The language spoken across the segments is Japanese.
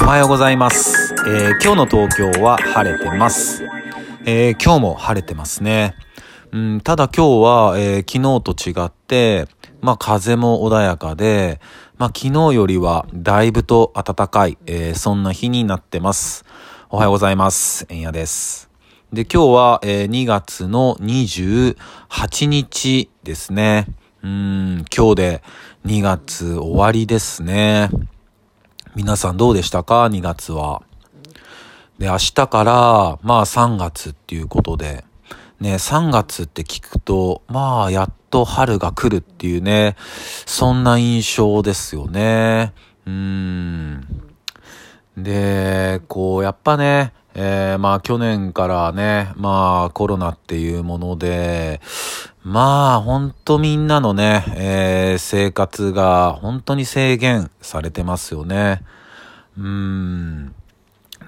おはようございます。えー今日の東京は晴れてます。えー今日も晴れてますね。うん、ただ今日は、えー昨日と違って、まあ風も穏やかで、まあ昨日よりはだいぶと暖かい、えーそんな日になってます。おはようございます。えんやです。で、今日は、えー2月の28日ですね。うん、今日で2月終わりですね。皆さんどうでしたか ?2 月は。で、明日から、まあ3月っていうことで、ね、3月って聞くと、まあやっと春が来るっていうね、そんな印象ですよね。うーん。で、こう、やっぱね、えーまあ去年からね、まあコロナっていうもので、まあほんとみんなのね、えー生活が本当に制限されてますよね。うん。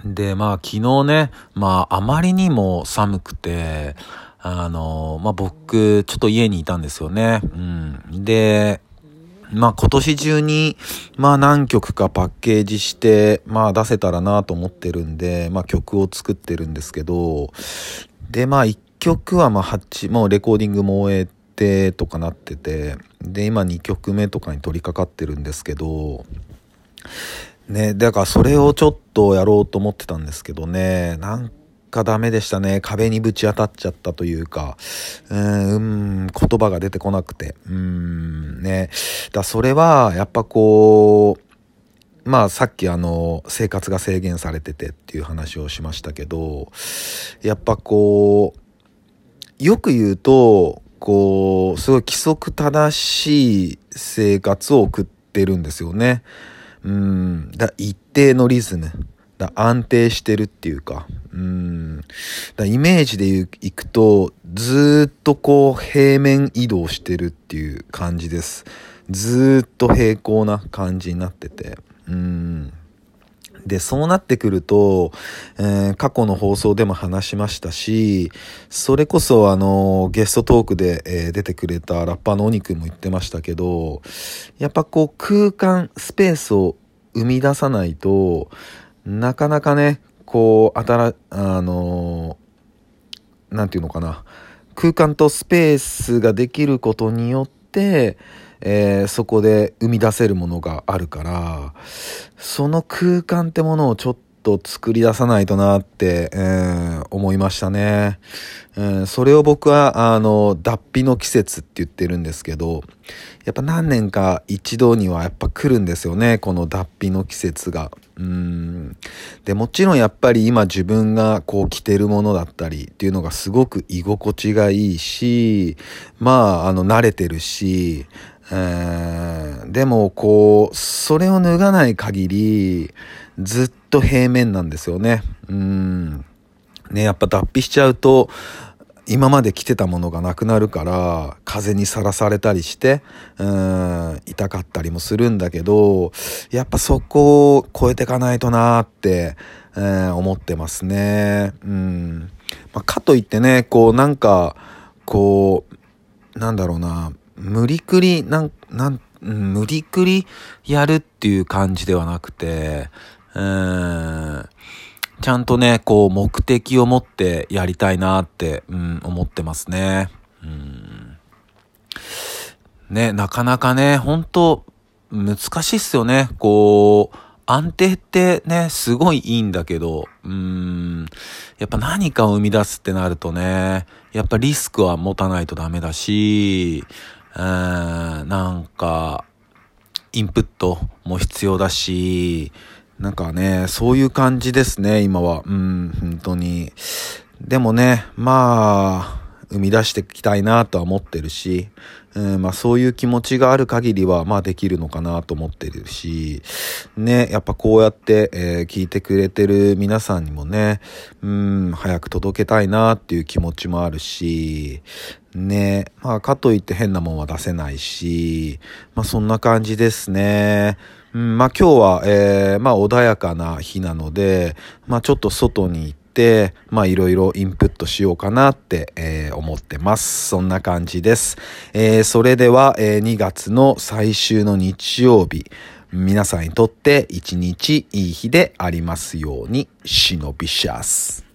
で、まあ昨日ね、まああまりにも寒くて、あの、まあ僕、ちょっと家にいたんですよね。うん。で、まあ今年中に、まあ何曲かパッケージして、まあ出せたらなと思ってるんで、まあ曲を作ってるんですけど、で、まあ曲はまあ8、もうレコーディングも終えてとかなってて、で、今2曲目とかに取り掛かってるんですけど、ね、だからそれをちょっとやろうと思ってたんですけどね、なんかダメでしたね。壁にぶち当たっちゃったというか、うーん、言葉が出てこなくて、うーん、ね。だそれは、やっぱこう、まあさっきあの、生活が制限されててっていう話をしましたけど、やっぱこう、よく言うと、こう、すごい規則正しい生活を送ってるんですよね。うん、だ一定のリズム。だ安定してるっていうか、うん、だイメージでいくと、ずっとこう平面移動してるっていう感じです。ずっと平行な感じになってて、うん。で、そうなってくると、えー過去の放送でも話しましたし、それこそあの、ゲストトークで、えー出てくれたラッパーのお肉も言ってましたけど、やっぱこう空間、スペースを生み出さないと、なかなかね、こう、あたら、あのーなんていうのかな、空間とスペースができることによって、えーそこで生み出せるものがあるから、その空間ってものをちょっと作り出さないとなって、えー思いましたね。えーそれを僕は、あの、脱皮の季節って言ってるんですけど、やっぱ何年か一度にはやっぱ来るんですよね、この脱皮の季節が。うん。で、もちろんやっぱり今自分がこう着てるものだったりっていうのがすごく居心地がいいし、まあ、あの、慣れてるし、えでもこう、それを脱がない限り、ずっと平面なんですよね。うん。ね、やっぱ脱皮しちゃうと、今まで着てたものがなくなるから、風にさらされたりして、うん、痛かったりもするんだけど、やっぱそこを超えていかないとなーって、えー思ってますね。うん。まあ、かといってね、こうなんか、こう、なんだろうな、無理くり、なん、なん、無理くりやるっていう感じではなくて、うん、ちゃんとね、こう目的を持ってやりたいなって、うん、思ってますね。うん。ね、なかなかね、本当難しいっすよね。こう、安定ってね、すごいいいんだけど、うーん、やっぱ何かを生み出すってなるとね、やっぱリスクは持たないとダメだし、なんか、インプットも必要だし、なんかね、そういう感じですね、今は。うん、本当に。でもね、まあ、生み出していきたいなとは思ってるし、うん、まあそういう気持ちがある限りは、まあできるのかなと思ってるし、ね、やっぱこうやって、えー聞いてくれてる皆さんにもね、うん、早く届けたいなっていう気持ちもあるし、ね、まあかといって変なもんは出せないし、まあそんな感じですね。うん、まあ今日は、えーまあ穏やかな日なので、まあちょっと外に行って、まあいろいろインプットしようかなって、えー思ってます。そんな感じです。えーそれでは、えー2月の最終の日曜日、皆さんにとって一日いい日でありますように、忍びシャス。